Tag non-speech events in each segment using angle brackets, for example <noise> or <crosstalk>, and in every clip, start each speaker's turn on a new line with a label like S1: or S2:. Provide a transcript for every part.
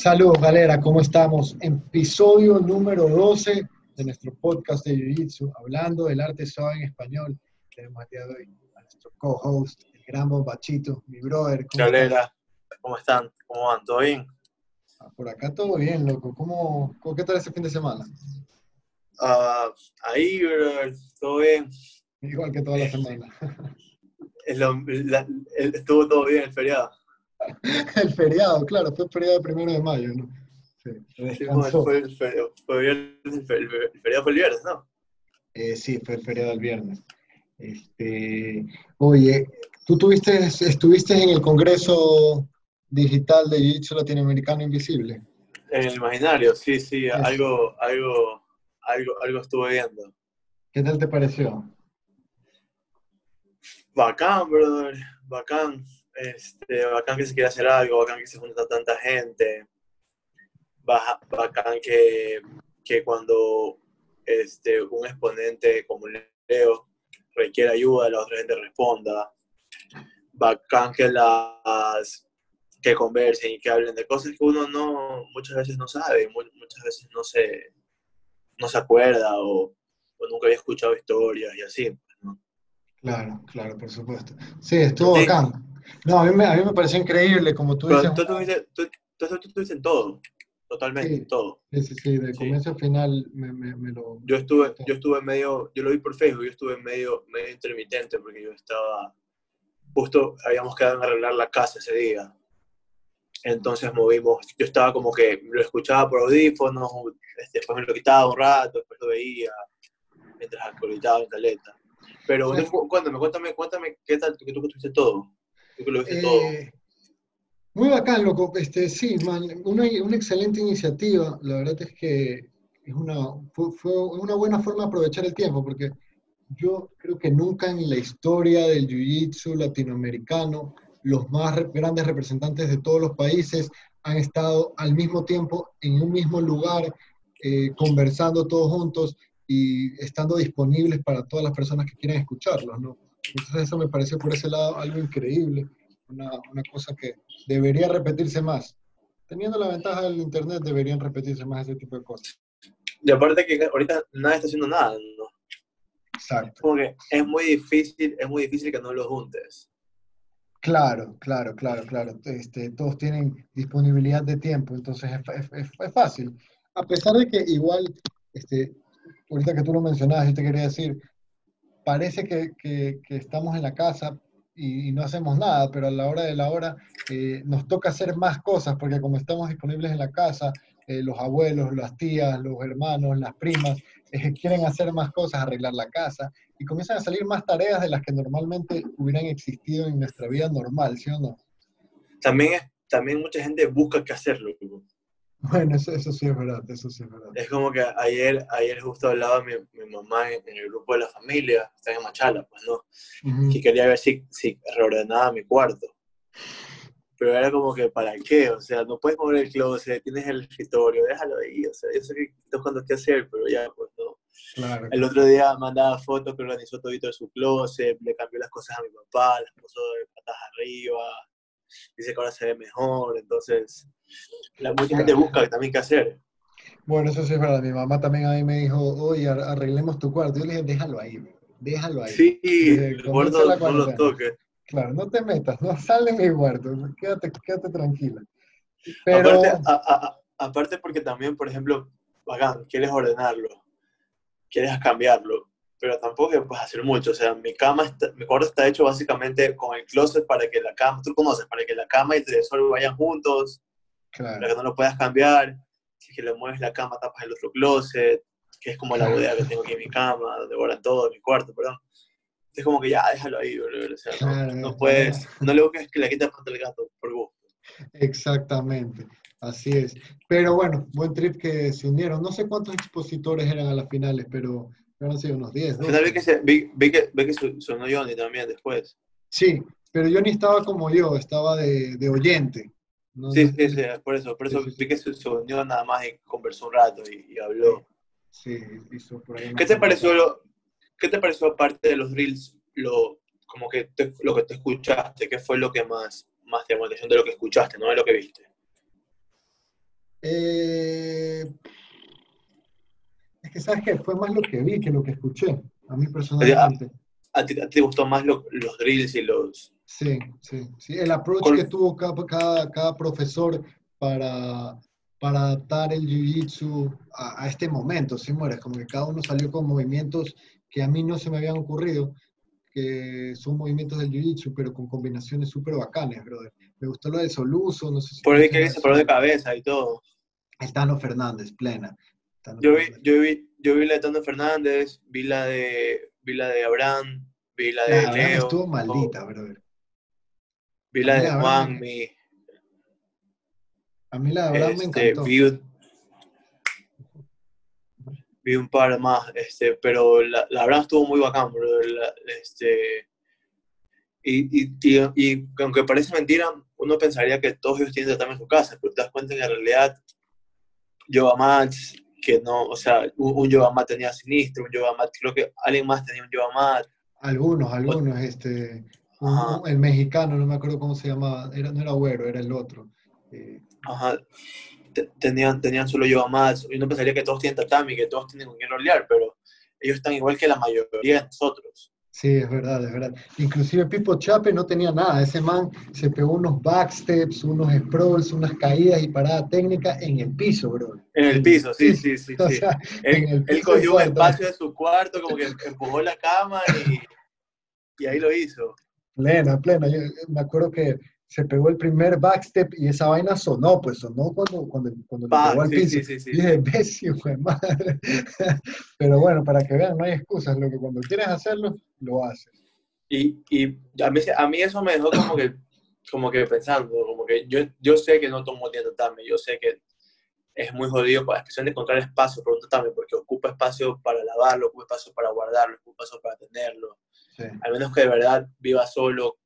S1: Saludos, galera, ¿cómo estamos? Episodio número 12 de nuestro podcast de Jiu-Jitsu, hablando del arte suave en español. Tenemos el día de hoy a nuestro co-host, el gran bombachito, mi brother.
S2: ¿cómo galera, ¿cómo están? ¿Cómo van? ¿Todo bien?
S1: Ah, por acá todo bien, loco. ¿Cómo, qué tal ese fin de semana?
S2: Uh, ahí, brother, todo bien.
S1: Igual que toda la semana. <laughs>
S2: estuvo todo bien el feriado. <laughs>
S1: el feriado, claro, fue el feriado del primero de mayo, ¿no?
S2: Sí, fue, el, feriado, fue el, feriado fue el viernes, ¿no?
S1: Eh, sí, fue el feriado del viernes. Este, oye, tú tuviste, estuviste en el Congreso Digital de Jiu-Jitsu Latinoamericano Invisible.
S2: En el imaginario, sí, sí, algo, algo, algo, algo estuve viendo.
S1: ¿Qué tal te pareció?
S2: Bacán, brother, bacán este, bacán que se quiera hacer algo, bacán que se junta tanta gente, bacán que, que cuando este, un exponente como Leo requiere ayuda, la otra gente responda, bacán que las que conversen y que hablen de cosas que uno no muchas veces no sabe, muchas veces no se, no se acuerda o, nunca había escuchado historias y así. Pues,
S1: claro, claro, por supuesto. Sí, estuvo bacán. No, a mí me, a mí me pareció increíble, como tú dices.
S2: Tú, estuviste, en todo, totalmente en todo.
S1: Sí, sí, sí, de comienzo a final me, me, lo...
S2: Yo estuve, yo estuve medio, yo lo vi por Facebook, yo estuve medio, medio intermitente porque yo estaba, justo habíamos quedado en arreglar la casa ese día. Entonces movimos, yo estaba como que lo escuchaba por audífonos, este, después me lo quitaba un rato, después lo veía, mientras actualizaba en caleta. Pero cuéntame, cuéntame, cuéntame, ¿qué tal que tú estuviste todo? Eh,
S1: muy bacán, loco. Este, sí, una, una, excelente iniciativa. La verdad es que es una, fue, una buena forma de aprovechar el tiempo, porque yo creo que nunca en la historia del Jiu-Jitsu latinoamericano los más grandes representantes de todos los países han estado al mismo tiempo en un mismo lugar, eh, conversando todos juntos y estando disponibles para todas las personas que quieran escucharlos, ¿no? Entonces eso me pareció por ese lado algo increíble, una, una cosa que debería repetirse más. Teniendo la ventaja del Internet, deberían repetirse más ese tipo de cosas.
S2: Y aparte que ahorita nadie está haciendo nada, ¿no?
S1: Exacto.
S2: Porque es muy difícil, es muy difícil que no los juntes.
S1: Claro, claro, claro, claro. Este, todos tienen disponibilidad de tiempo, entonces es, es, es, fácil. A pesar de que igual, este, ahorita que tú lo mencionabas, yo te quería decir, parece que, que, estamos en la casa y, no hacemos nada, pero a la hora de la hora eh, nos toca hacer más cosas, porque como estamos disponibles en la casa, eh, los abuelos, las tías, los hermanos, las primas, eh, <laughs> quieren hacer más cosas, arreglar la casa, y comienzan a salir más tareas de las que normalmente hubieran existido en nuestra vida normal, ¿sí o no?
S2: También, también mucha gente busca qué hacerlo. <laughs>
S1: Bueno, eso, sí es verdad, eso sí es verdad.
S2: Es como que ayer, ayer justo hablaba mi, mi mamá en, el grupo de la familia, está en Machala, pues no, que quería ver si, si reordenaba mi cuarto. Pero era como que, ¿para qué? O sea, no puedes mover el closet, tienes el escritorio, déjalo ahí. O sea, yo sé que estás buscando qué hacer, pero ya, pues no. Claro. El otro día mandaba fotos que organizó todito de su closet, le cambió las cosas a mi papá, las puso de patas arriba, dice que ahora se ve mejor, entonces la mucha gente busca también qué hacer.
S1: Bueno, eso sí es verdad. Mi mamá también a mí me dijo, oye, arreglemos tu cuarto. Yo le dije, déjalo ahí, déjalo ahí.
S2: Sí, el cuarto no lo toques.
S1: Claro, no te metas, no sal de mi cuarto, quédate, quédate tranquila.
S2: Pero... Aparte, porque también, por ejemplo, bacán, quieres ordenarlo, quieres cambiarlo, pero tampoco puedes hacer mucho. O sea, mi cama, está, mi cuarto está hecho básicamente con el closet para que la cama, tú conoces, para que la cama y el televisor vayan juntos, para que no lo puedas cambiar. Si que le mueves la cama, tapas el otro closet, que es como la bodega que tengo aquí en mi cama, donde guardan todo, en mi cuarto, perdón. Es como que ya, déjalo ahí, boludo. O sea, no, puedes, no le busques que quites contra el gato, por gusto.
S1: Exactamente, así es. Pero bueno, buen trip que se unieron. No sé cuántos expositores eran a las finales, pero han sido unos 10.
S2: Al final vi que, se, vi, vi que, vi que sonó Johnny también después.
S1: Sí, pero Johnny estaba como yo, estaba de, de oyente
S2: sí, sí, sí, por eso, por eso vi que se, unió nada más y conversó un rato y, habló.
S1: Sí, hizo por ahí.
S2: ¿Qué te pareció, lo, qué te pareció aparte de los drills, lo, como que lo que te escuchaste? ¿Qué fue lo que más, más te llamó la atención de lo que escuchaste, no de lo que viste?
S1: Eh, es que, ¿sabes qué? Fue más lo que vi que lo que escuché, a mí personalmente.
S2: ¿A ti, te gustó más los drills y los...?
S1: Sí, sí, sí. El approach que tuvo cada, cada, profesor para, para adaptar el Jiu-Jitsu a, este momento, ¿sí mueres? Como que cada uno salió con movimientos que a mí no se me habían ocurrido, que son movimientos del Jiu-Jitsu, pero con combinaciones súper bacanes, brother. Me gustó lo de Soluso, no sé si...
S2: Por ahí que se paró de cabeza y todo.
S1: El Tano Fernández, plena.
S2: Yo, vi, yo, vi, yo vi la de Tano Fernández, vi la de, vi la de Abraham, vi la de Leo.
S1: estuvo maldita, brother.
S2: Vi la de Juan, mi...
S1: A mí la de Abraham me este, encantó.
S2: Vi, un par más, este, pero la, la Abraham estuvo muy bacán, brother. este, y, y, y, aunque parece mentira, uno pensaría que todos ellos tienen también en su casa, pero te das cuenta que en realidad Yoga Max, que no, o sea, un, un Yoga Mat tenía Sinistro, un Yoga Mat, creo que alguien más tenía un Yoga Mat.
S1: Algunos, algunos, este, el mexicano, no me acuerdo cómo se llamaba, era, no era Güero, era el otro.
S2: Eh, Ajá, tenían, tenían solo Yoga Mats, y uno pensaría que todos tienen tatami, que todos tienen con quien rolear, pero ellos están igual que la mayoría de nosotros.
S1: Sí, es verdad, es verdad. Inclusive Pipo Chape no tenía nada. Ese man se pegó unos backsteps, unos sprawls, unas caídas y parada técnica en el piso, bro.
S2: En el piso, sí, sí, sí. sí. él, cogió un espacio de su cuarto, como que empujó la cama y, y ahí lo hizo.
S1: Plena, plena. Yo me acuerdo que se pegó el primer backstep y esa vaina sonó, pues sonó cuando, cuando, cuando le pegó al piso. Sí, sí, dije, bestia, madre. <laughs> Pero bueno, para que vean, no hay excusas. Lo que cuando quieres hacerlo, lo haces.
S2: Y, y a, mí, a mí eso me dejó como que, como que pensando, como que yo, yo sé que no tomo tiempo tatame, yo sé que es muy jodido, para especialmente encontrar espacio para un tatame, porque ocupa espacio para lavarlo, ocupa espacio para guardarlo, ocupa espacio para tenerlo. Al menos que de verdad viva solo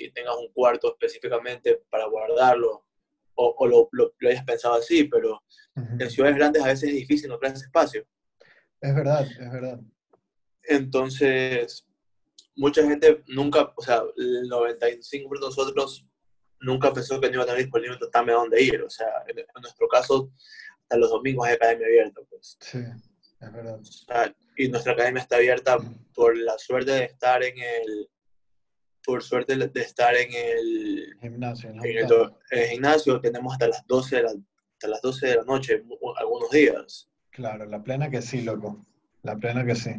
S2: y tengas un cuarto específicamente para guardarlo, o, o lo, lo, hayas pensado así, pero en ciudades grandes a veces es difícil tener ese espacio.
S1: Es verdad, es verdad.
S2: Entonces, mucha gente nunca, o sea, el 95% de nosotros nunca pensó que no iba a tener disponible tatame a dónde ir. O sea, en, nuestro caso, hasta los domingos hay academia abierta, pues.
S1: Sí, es verdad.
S2: y nuestra academia está abierta por la suerte de estar en el, por suerte de estar en el
S1: gimnasio.
S2: En el, gimnasio tenemos hasta las 12 de la, hasta las 12 de la noche algunos días.
S1: Claro, la plena que sí, loco. La plena que sí.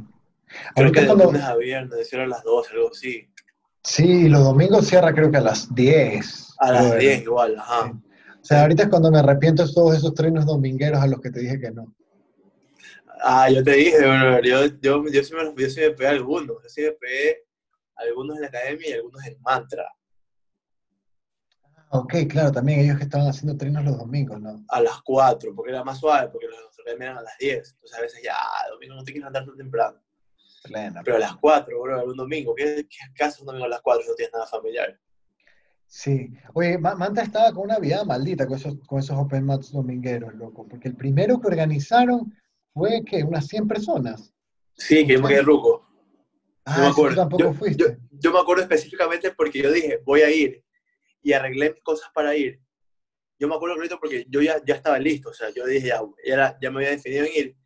S2: Creo que de lunes a viernes, cierra a las 12, algo así.
S1: Sí, los domingos cierra creo que a las 10.
S2: A las 10 igual, ajá.
S1: O sea, ahorita es cuando me arrepiento de todos esos trenos domingueros a los que te dije que no.
S2: Ah, yo te dije, bro, yo, yo, yo, sí me, yo sí me pegué algunos. Yo sí me pegué algunos en la academia y algunos en mantra.
S1: Ah, ok, claro, también ellos que estaban haciendo trenos los domingos, ¿no?
S2: A las 4, porque era más suave, porque los academias eran a las 10. Entonces a veces ya, domingo no te quieres andar tan temprano. Pero a las 4, bro, un domingo. ¿Qué, qué haces un domingo a las 4 si no tienes nada familiar?
S1: Sí. Oye, Manta estaba con una vida maldita con esos, con esos Open Mats domingueros, loco. Porque el primero que organizaron fue, que Unas 100 personas.
S2: Sí, que me quedé ruco.
S1: Ah, yo me acuerdo. tampoco fuiste.
S2: Yo, me acuerdo específicamente porque yo dije, voy a ir. Y arreglé mis cosas para ir. Yo me acuerdo clarito porque yo ya, ya estaba listo. O sea, yo dije, ya, ya, ya me había definido en ir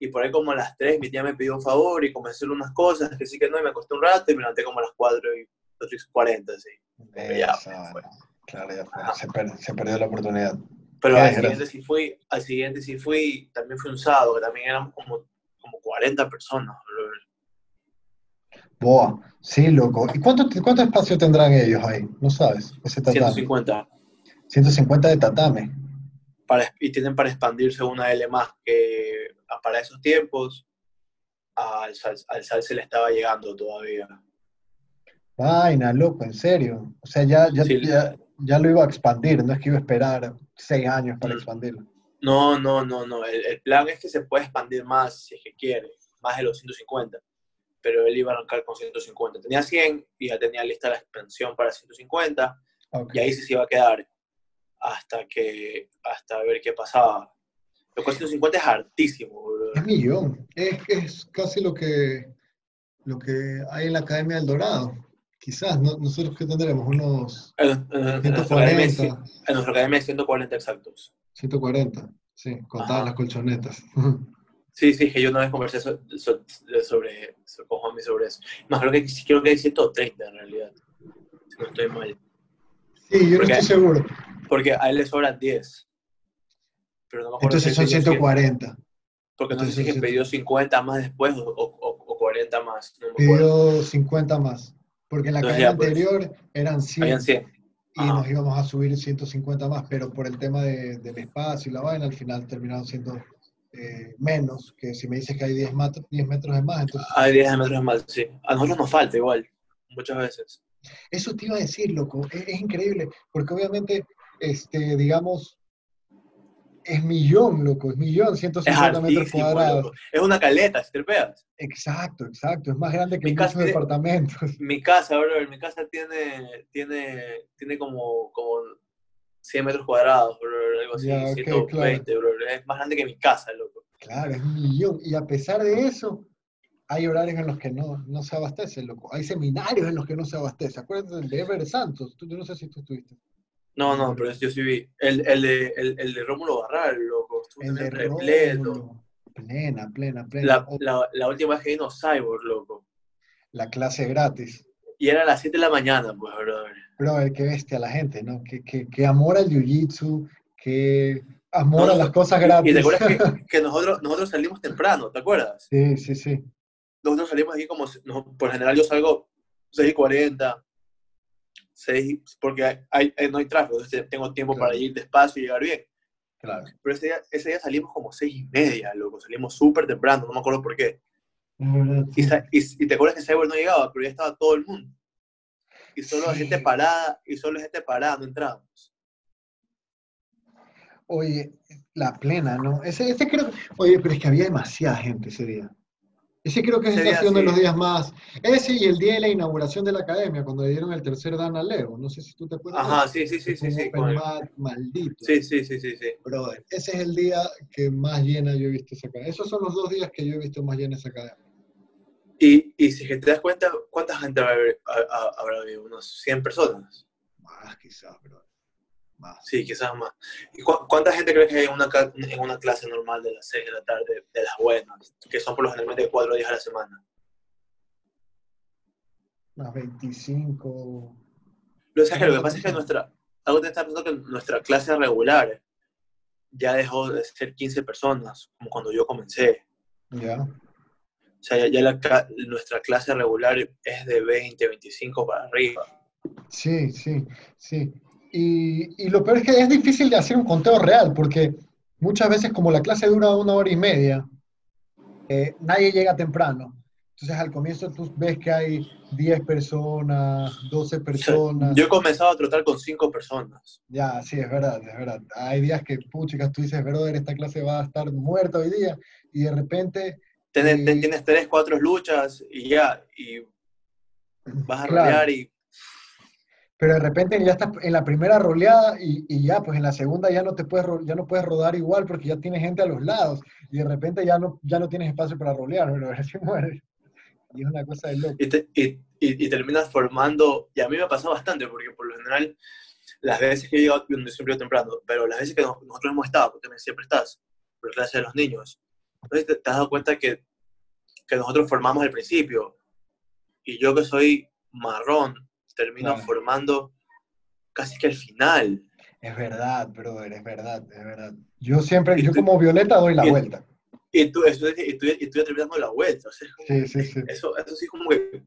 S2: y por ahí como a las 3 mi tía me pidió un favor y comencé a hacer unas cosas que sí que no, y me costó un rato y me levanté como a las 4 y 40, sí.
S1: ya, Claro, ya fue. Se, perdió la oportunidad.
S2: Pero al siguiente, sí fui, al siguiente sí fui, también fue un sábado, que también éramos como, como 40 personas.
S1: Boa, sí, loco. ¿Y cuánto, cuánto espacio tendrán ellos ahí? No sabes,
S2: ese tatame. 150.
S1: 150 de tatame.
S2: Para, y tienen para expandirse una L más, que para esos tiempos al sal, al sal se le estaba llegando todavía.
S1: Vaina, loco, en serio. O sea, ya, ya, ya, lo iba a expandir, no es que iba a esperar seis años para mm. expandirlo.
S2: No, no, no, no. El, plan es que se puede expandir más si es que quiere, más de los 150. Pero él iba a arrancar con 150. Tenía 100 y ya tenía lista la expansión para 150. Y ahí sí se iba a quedar hasta que hasta ver qué pasaba. Lo 150 es hartísimo, bro.
S1: Es millón. Es, es casi lo que, lo que hay en la Academia del Dorado. Quizás, nosotros que tendremos unos
S2: en, en, 140. En nuestra academia 140 exactos.
S1: 140, sí, contadas las colchonetas. <laughs>
S2: Sí, sí, que yo una vez conversé sobre, sobre, con Juanmi sobre eso. Más creo que, creo que hay 130 en realidad, si no estoy mal.
S1: Sí, yo no estoy seguro.
S2: Porque a él le sobran 10.
S1: Pero no me acuerdo Entonces son 140.
S2: Porque no sé si que pidió 50 más después o, o, 40 más.
S1: No pidió 50 más. Porque en la calle pues, anterior eran 100. 100. Y nos íbamos a subir 150 más, pero por el tema de, del espacio y la vaina, al final terminaron siendo eh, menos, que si me dices que hay 10, 10 metros de más, entonces...
S2: Hay 10 metros de más, sí. A nosotros nos falta igual, muchas veces.
S1: Eso te iba a decir, loco, es, increíble, porque obviamente, este, digamos, es millón, loco, es millón, 150 metros cuadrados.
S2: Es una caleta, si te pegas.
S1: Exacto, exacto, es más grande que muchos departamentos.
S2: Mi casa, bro, mi casa tiene, tiene, tiene como, como 100 metros cuadrados, bro, algo así, 120, bro. Es más grande que mi casa, loco.
S1: Claro, es un millón. Y a pesar de eso, hay horarios en los que no, no se abastece, loco. Hay seminarios en los que no se abastece. Acuérdate del de Ever Santos. Tú, yo no sé si tú estuviste.
S2: No, no, pero yo sí vi. El, el, de, el, el de Rómulo Barral, loco. el de repleto.
S1: Plena, plena, plena.
S2: La, la, la, última vez que vino Cyborg, loco.
S1: La clase gratis.
S2: Y era a las 7 de la mañana, pues, brother.
S1: Brother, qué bestia la gente, ¿no? Qué, amor al jiu-jitsu, qué amor a las cosas gratis.
S2: Y te acuerdas que, <laughs> que, nosotros, nosotros salimos temprano, ¿te acuerdas?
S1: Sí, sí, sí.
S2: Nosotros salimos aquí como, por general yo salgo 6 y 40, 6, porque hay, no hay tráfico, entonces tengo tiempo para ir despacio y llegar bien.
S1: Claro.
S2: Pero ese día, ese día salimos como 6 y media, loco, salimos súper temprano, no me acuerdo por qué. Y, y, te acuerdas que Cyber no llegaba, pero ya estaba todo el mundo. Y solo la gente parada, y solo gente parada, no entrábamos.
S1: Oye, la plena, ¿no? Ese, ese creo, oye, pero es que había demasiada gente ese día. Ese creo que es uno de los días más. Ese y el día de la inauguración de la academia, cuando le dieron el tercer dan a Leo. No sé si tú te acuerdas.
S2: Ajá, sí, sí, sí, sí. sí
S1: maldito.
S2: Sí, sí, sí, sí, sí.
S1: Brother, ese es el día que más llena yo he visto esa academia. Esos son los dos días que yo he visto más llena esa academia.
S2: Y, y si te das cuenta, ¿cuánta gente habrá, habrá habido? ¿Unos 100 personas?
S1: Más quizás, bro. Más.
S2: Sí, quizás más. ¿Y cuánta gente crees que hay en una, en una clase normal de las 6 de la tarde, de las buenas, que son por lo general 4 días a la semana?
S1: Más 25.
S2: Lo, que lo que pasa es que nuestra, algo te está pensando que nuestra clase regular ya dejó de ser 15 personas, como cuando yo comencé.
S1: Ya.
S2: O sea, ya, nuestra clase regular es de 20, 25 para arriba.
S1: Sí, sí, sí. Y, y, lo peor es que es difícil de hacer un conteo real, porque muchas veces como la clase dura una hora y media, eh, nadie llega temprano. Entonces al comienzo tú ves que hay 10 personas, 12 personas.
S2: Yo he comenzado a tratar con 5 personas.
S1: Ya, sí, es verdad, es verdad. Hay días que, puchicas, tú dices, brother, esta clase va a estar muerta hoy día, y de repente
S2: Tienes, tres, cuatro luchas y ya, y vas a rolear y...
S1: Pero de repente ya estás en la primera roleada y, ya, pues en la segunda ya no te puedes ya no puedes rodar igual porque ya tienes gente a los lados y de repente ya no, ya no tienes espacio para rolear, pero <laughs> así mueres. Y es una cosa de loco.
S2: Y, y, terminas formando, y a mí me ha pasado bastante porque por lo general las veces que he llegado, yo siempre temprano, pero las veces que nosotros hemos estado, porque siempre estás, por clase de los niños, entonces te, has dado cuenta que, que, nosotros formamos al principio. Y yo que soy marrón, termino formando casi que al final.
S1: Es verdad, brother, es verdad, es verdad. Yo siempre, yo como Violeta doy la vuelta.
S2: Y tú, eso, y, tú, y tú ya terminas la vuelta.
S1: sí, sí, sí.
S2: Eso, eso sí como que...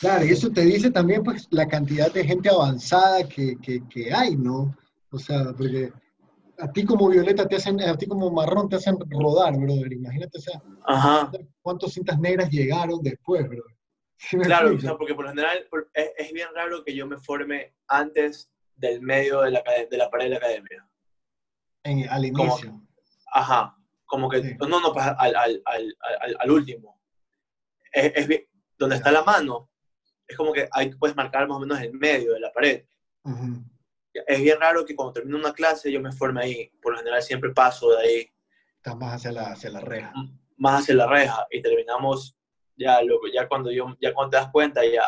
S1: Claro, y eso te dice también pues la cantidad de gente avanzada que, que, que hay, ¿no? O sea, porque a ti como violeta te hacen, a ti como marrón te hacen rodar, brother. Imagínate, o sea,
S2: Ajá.
S1: cuántas cintas negras llegaron después, brother.
S2: claro, o sea, porque por lo general es, bien raro que yo me forme antes del medio de la, de la pared de la academia.
S1: En, al inicio.
S2: ajá, como que, no, no, pues al, al, al, al último. Es, es bien, donde está la mano, es como que ahí puedes marcar más o menos el medio de la pared.
S1: Ajá
S2: es bien raro que cuando termino una clase yo me forme ahí. Por lo general siempre paso de ahí.
S1: Estás más hacia la, hacia la reja.
S2: Más hacia la reja. Y terminamos ya, loco, ya cuando, yo, ya cuando te das cuenta, ya,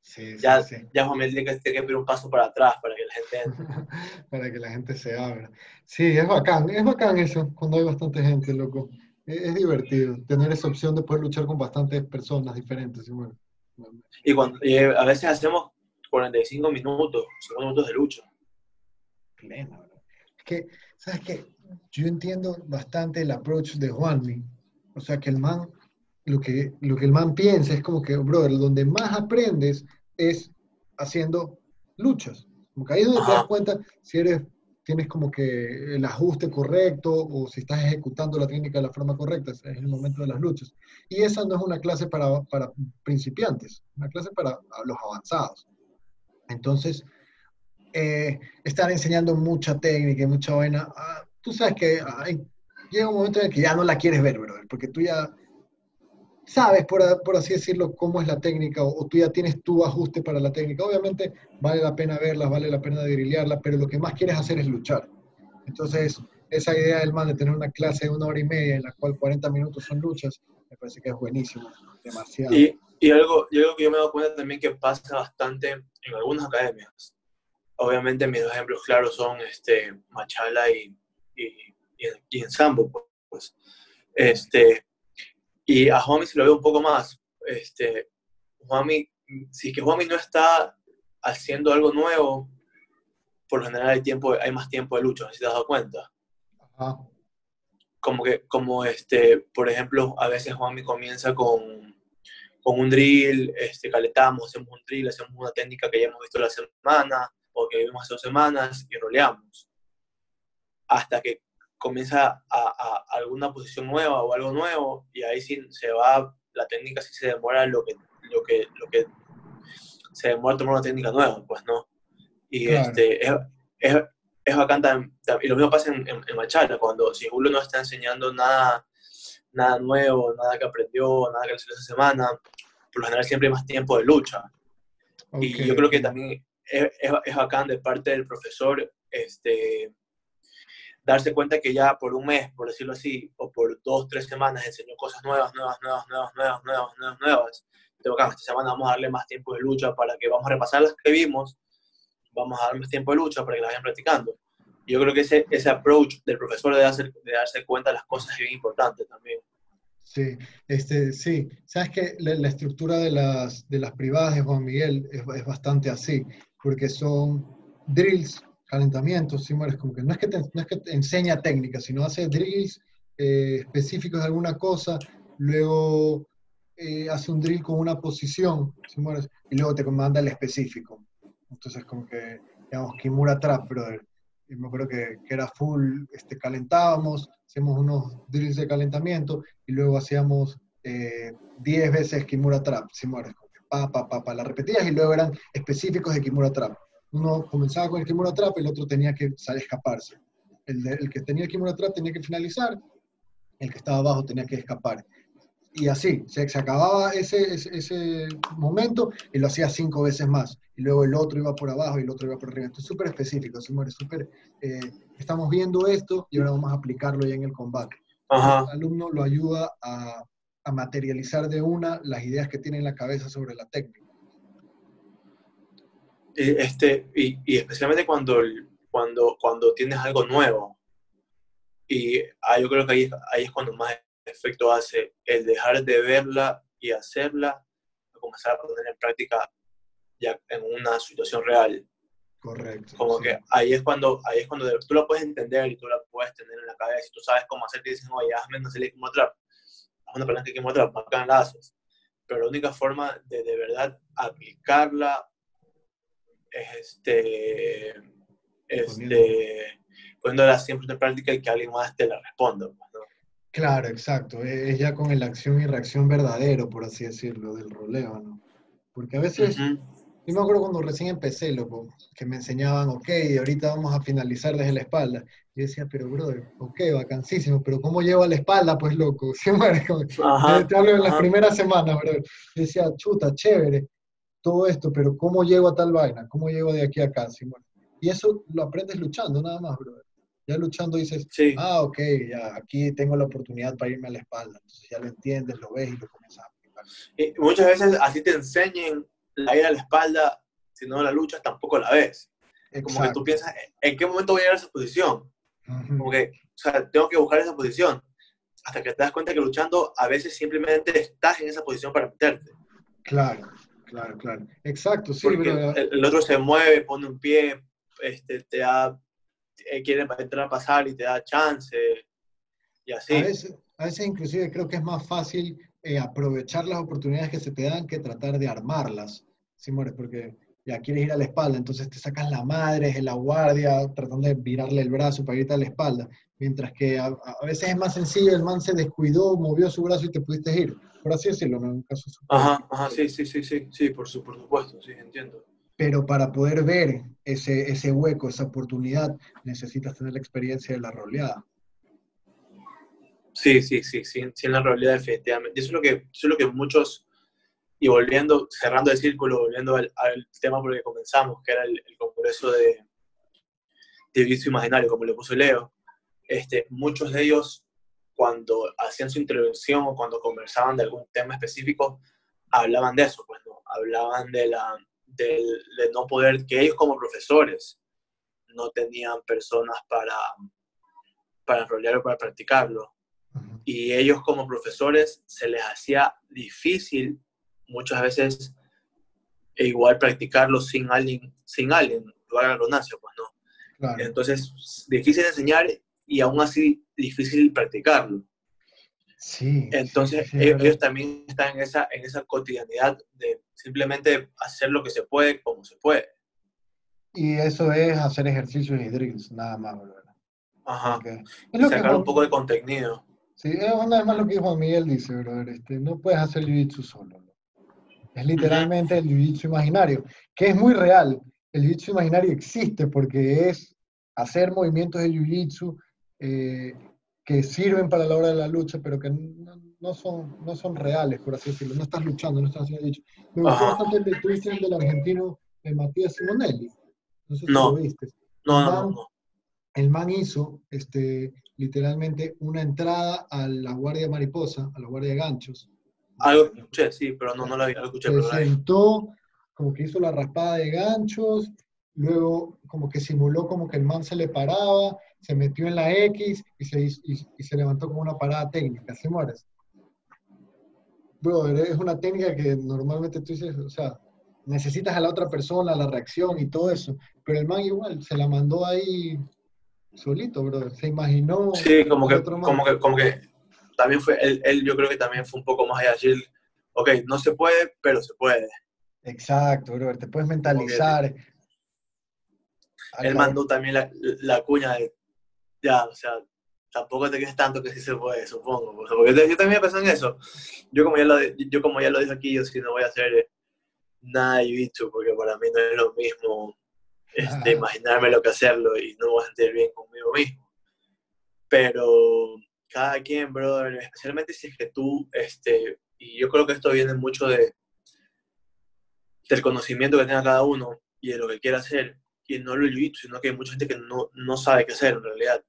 S2: sí, ya, sí, ya Juan tiene que, tiene que pedir un paso para atrás para que la gente entre. <laughs>
S1: para que la gente se abra. Sí, es bacán, es bacán eso, cuando hay bastante gente, loco. Es, divertido tener esa opción de poder luchar con bastantes personas diferentes. Y, bueno,
S2: y, cuando, a veces hacemos 45 minutos, 5 minutos de lucha.
S1: Plena, Es que, ¿sabes qué? Yo entiendo bastante el approach de Juanmi. O sea, que el man lo que, lo que el man piensa es como que, brother, donde más aprendes es haciendo luchas. Como que ahí es donde te das cuenta si eres, tienes como que el ajuste correcto o si estás ejecutando la técnica de la forma correcta, es el momento de las luchas. Y esa no es una clase para, para principiantes, una clase para los avanzados. Entonces, eh, estar enseñando mucha técnica y mucha vaina, ah, tú sabes que ah, llega un momento en el que ya no la quieres ver, brother, porque tú ya sabes, por, así decirlo, cómo es la técnica o, tú ya tienes tu ajuste para la técnica. Obviamente vale la pena verla, vale la pena dirillarla, pero lo que más quieres hacer es luchar. Entonces, esa idea del man de tener una clase de una hora y media en la cual 40 minutos son luchas, me parece que es buenísimo, demasiado.
S2: Y algo, y algo que yo me he dado cuenta también que pasa bastante en algunas academias. Obviamente mis dos ejemplos claros son este, Machala y, y, y, en Sambo, pues. Este, y a Juanmi se lo veo un poco más. Este, Juanmi, si es que Juanmi no está haciendo algo nuevo, por lo general hay, tiempo, hay más tiempo de lucha, si te has dado cuenta. Como que, como este, por ejemplo, a veces Juanmi comienza con, con un drill, este, calentamos, hacemos un drill, hacemos una técnica que ya hemos visto la semana o que vimos hace dos semanas y roleamos. Hasta que comienza a, alguna posición nueva o algo nuevo y ahí sí se va, la técnica sí se demora lo que, lo que, lo que se demora tomar una técnica nueva, pues no. Y este, es, es, es bacán y lo mismo pasa en, en, Machala, cuando si Julio no está enseñando nada, nada nuevo, nada que aprendió, nada que le esa semana, por lo general siempre hay más tiempo de lucha. Y yo creo que también es, es, es, bacán de parte del profesor este, darse cuenta que ya por un mes, por decirlo así, o por dos, tres semanas enseñó cosas nuevas, nuevas, nuevas, nuevas, nuevas, nuevas, nuevas, nuevas. esta semana vamos a darle más tiempo de lucha para que vamos a repasar las que vimos, vamos a darle más tiempo de lucha para que las vayan practicando. Yo creo que ese, ese approach del profesor de darse, de darse cuenta de las cosas es bien importante también.
S1: Sí, este, sí. Sabes que la, la, estructura de las, de las privadas de Juan Miguel es, es bastante así, porque son drills calentamientos, sí, como que no es que te, no es que te enseña técnica, sino hace drills eh, específicos de alguna cosa, luego eh, hace un drill con una posición, ¿sí, y luego te manda el específico. Entonces, como que, digamos, Kimura Trap, brother. Y me acuerdo que, que, era full, este, calentábamos, hacíamos unos drills de calentamiento y luego hacíamos 10 eh, veces Kimura Trap, ¿sí, como que pa, pa, pa, pa, las repetías y luego eran específicos de Kimura Trap uno comenzaba con el Kimura Trap, el otro tenía que salir escaparse. El, el, que tenía el Kimura Trap tenía que finalizar, el que estaba abajo tenía que escapar. Y así, se, se acababa ese, ese, ese, momento y lo hacía cinco veces más. Y luego el otro iba por abajo y el otro iba por arriba. Esto es súper específico, Simón, súper... Eh, estamos viendo esto y ahora vamos a aplicarlo ya en el combate. Ajá. El alumno lo ayuda a, a materializar de una las ideas que tiene en la cabeza sobre la técnica.
S2: Este, y, y, especialmente cuando, cuando, cuando tienes algo nuevo. Y ah, yo creo que ahí, ahí es cuando más efecto hace el dejar de verla y hacerla, comenzar a poner en práctica ya en una situación real.
S1: Correcto.
S2: Como sí. que ahí es cuando ahí es cuando tú la puedes entender y tú la puedes tener en la cabeza y tú sabes cómo hacer, te dicen, oye, hazme una serie como trap, haz una palanca como trap, bacán la haces. Pero la única forma de de verdad aplicarla este, este, poniéndola siempre en práctica y que alguien más te la responda.
S1: Claro, exacto. E-, es ya con el acción y reacción verdadero, por así decirlo, del roleo, ¿no? Porque a veces, uh -huh. yo me acuerdo cuando recién empecé, loco, que me enseñaban, ok, ahorita vamos a finalizar desde la espalda. Y decía, pero brother, ok, vacancísimo, pero ¿cómo llevo a la espalda? Pues loco, <laughs> como, ajá, te hablo en las primeras semanas, brother. Y decía, chuta, chévere todo esto, pero ¿cómo llego a tal vaina? ¿Cómo llego de aquí a acá? Y eso lo aprendes luchando, nada más, brother. Ya luchando dices, sí. ah, ok, ya aquí tengo la oportunidad para irme a la espalda. Entonces ya lo entiendes, lo ves y lo comienzas a
S2: Y muchas veces así te enseñen la ir a la espalda, si no la luchas tampoco la ves. Como que tú piensas, ¿en qué momento voy a llegar a esa posición? Como que, o sea, tengo que buscar esa posición. Hasta que te das cuenta que luchando a veces simplemente estás en esa posición para meterte.
S1: Claro, claro, claro. Exacto, sí.
S2: Porque el, otro se mueve, pone un pie, este, te da, quiere entrar a pasar y te da chance. Y así.
S1: A veces, a veces inclusive creo que es más fácil eh, aprovechar las oportunidades que se te dan que tratar de armarlas, Simores, porque ya quieres ir a la espalda, entonces te sacas la madre, es la guardia, tratando de virarle el brazo para irte a la espalda, mientras que a, veces es más sencillo, el man se descuidó, movió su brazo y te pudiste ir, por así decirlo, en un caso
S2: Ajá, ajá, sí, sí, sí, sí, sí, por, su, por supuesto, sí, entiendo.
S1: Pero para poder ver ese, ese hueco, esa oportunidad, necesitas tener la experiencia de la roleada.
S2: Sí, sí, sí, sí, sí, en la realidad definitivamente. Eso es lo que, eso es lo que muchos y volviendo, cerrando el círculo, volviendo al, tema por el que comenzamos, que era el, congreso de, de vicio imaginario, como le puso Leo, este, muchos de ellos, cuando hacían su intervención o cuando conversaban de algún tema específico, hablaban de eso, pues, hablaban de, la, de, no poder, que ellos como profesores no tenían personas para, para enrollar o para practicarlo. Y ellos como profesores se les hacía difícil muchas veces e igual practicarlo sin alguien, sin alguien, lo haga pues no. Entonces, difícil enseñar y aún así difícil practicarlo.
S1: Sí.
S2: Entonces, ellos, también están en esa, en esa cotidianidad de simplemente hacer lo que se puede como se puede.
S1: Y eso es hacer ejercicios y drills, nada más, ¿verdad?
S2: Ajá. sacar un poco de contenido.
S1: Sí, es una vez más lo que Juan Miguel dice, brother. Este, no puedes hacer jiu-jitsu solo. Es literalmente el jiu-jitsu imaginario, que es muy real. El jiu-jitsu imaginario existe porque es hacer movimientos de jiu-jitsu eh, que sirven para la hora de la lucha, pero que no, son, no son reales, por así decirlo. No estás luchando, no estás haciendo jiu-jitsu. Me gustó bastante el de del argentino de Matías Simonelli.
S2: No sé si lo viste. No, no, no,
S1: El man hizo este, literalmente una entrada a la guardia mariposa, a la guardia de ganchos,
S2: algo escuché, sí, pero no, no lo, había, escuché.
S1: Se sentó, como que hizo la raspada de ganchos, luego como que simuló como que el man se le paraba, se metió en la X y se, y, se levantó como una parada técnica. ¿Se mueres? Brother, es una técnica que normalmente tú dices, o sea, necesitas a la otra persona, la reacción y todo eso, pero el man igual se la mandó ahí solito, brother. Se imaginó.
S2: Sí, como que, como que, como que también fue, él, yo creo que también fue un poco más allá de decir, ok, no se puede, pero se puede.
S1: Exacto, bro, te puedes mentalizar.
S2: Él mandó también la, la, cuña de, ya, o sea, tampoco te quedes tanto que sí se puede, supongo. Porque yo, también pensé en eso. Yo como ya lo, yo como ya lo dije aquí, yo sí no voy a hacer nada de bicho, porque para mí no es lo mismo este, imaginarme lo que hacerlo y no voy a sentir bien conmigo mismo. Pero cada quien, brother, especialmente si es que tú, este, y yo creo que esto viene mucho de, del conocimiento que tenga cada uno y de lo que quiera hacer, y no lo jiu sino que hay mucha gente que no, no sabe qué hacer en realidad.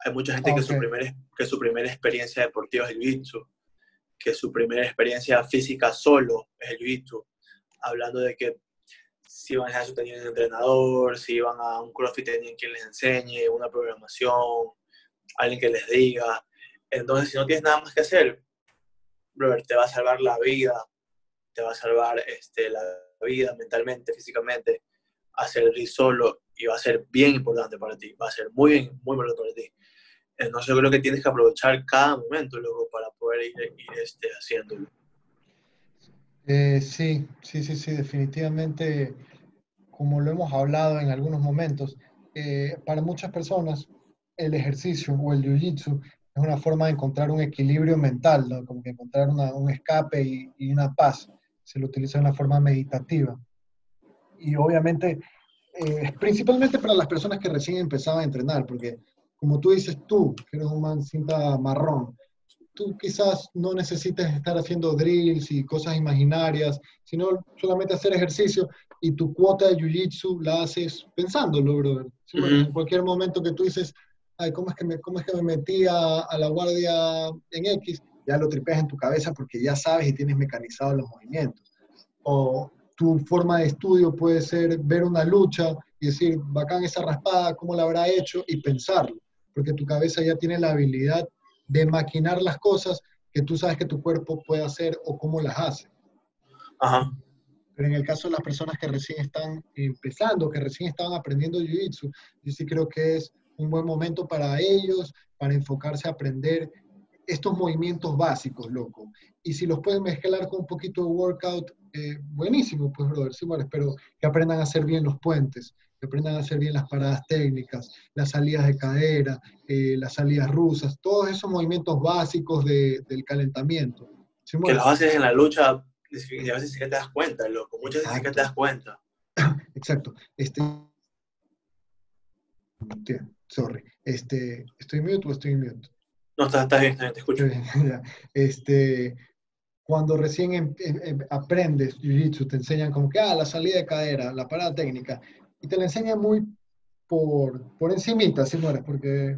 S2: Hay mucha gente que, su primer, que su primera experiencia deportiva es el jiu-jitsu, que su primera experiencia física solo es el jiu-jitsu, hablando de que si van a su tenían un entrenador, si iban a un CrossFit tenían quien les enseñe, una programación, alguien que les diga. Entonces, si no tienes nada más que hacer, brother, te va a salvar la vida, te va a salvar este, la vida mentalmente, físicamente, hacer solo y va a ser bien importante para ti, va a ser muy, muy importante para ti. Entonces, creo que tienes que aprovechar cada momento luego para poder ir, este, haciéndolo.
S1: Eh, sí, sí, sí, sí, definitivamente, como lo hemos hablado en algunos momentos, eh, para muchas personas el ejercicio o el jiu-jitsu es una forma de encontrar un equilibrio mental, como que encontrar un escape y, una paz. Se lo utiliza de una forma meditativa. Y obviamente, eh, principalmente para las personas que recién empezaban a entrenar, porque como tú dices tú, que eres un man cinta marrón, tú quizás no necesites estar haciendo drills y cosas imaginarias, sino solamente hacer ejercicio y tu cuota de jiu-jitsu la haces pensándolo, brother. En cualquier momento que tú dices, ay, ¿cómo es que me, cómo es que me metí a, la guardia en X? ya lo tripeas en tu cabeza porque ya sabes y tienes mecanizados los movimientos. O tu forma de estudio puede ser ver una lucha y decir, bacán esa raspada, ¿cómo la habrá hecho? Y pensarlo, porque tu cabeza ya tiene la habilidad de maquinar las cosas que tú sabes que tu cuerpo puede hacer o cómo las hace.
S2: Ajá.
S1: Pero en el caso de las personas que recién están empezando, que recién estaban aprendiendo Jiu-Jitsu, yo sí creo que es un buen momento para ellos, para enfocarse a aprender estos movimientos básicos, loco. Y si los pueden mezclar con un poquito de workout, eh, buenísimo, pues, brother, sí, bueno, espero que aprendan a hacer bien los puentes, que aprendan a hacer bien las paradas técnicas, las salidas de cadera, eh, las salidas rusas, todos esos movimientos básicos de, del calentamiento.
S2: que los haces en la lucha, a veces sí que te das cuenta, loco, muchas veces sí que te das cuenta. <laughs>
S1: Exacto. Este, sorry. Este, ¿Estoy mute o estoy mute?
S2: No, estás, bien, te escucho. <laughs>
S1: Este, cuando recién em, em, em, aprendes Jiu-Jitsu, te enseñan como que, ah, la salida de cadera, la parada técnica, y te la enseñan muy por, por encimita, si mueres, porque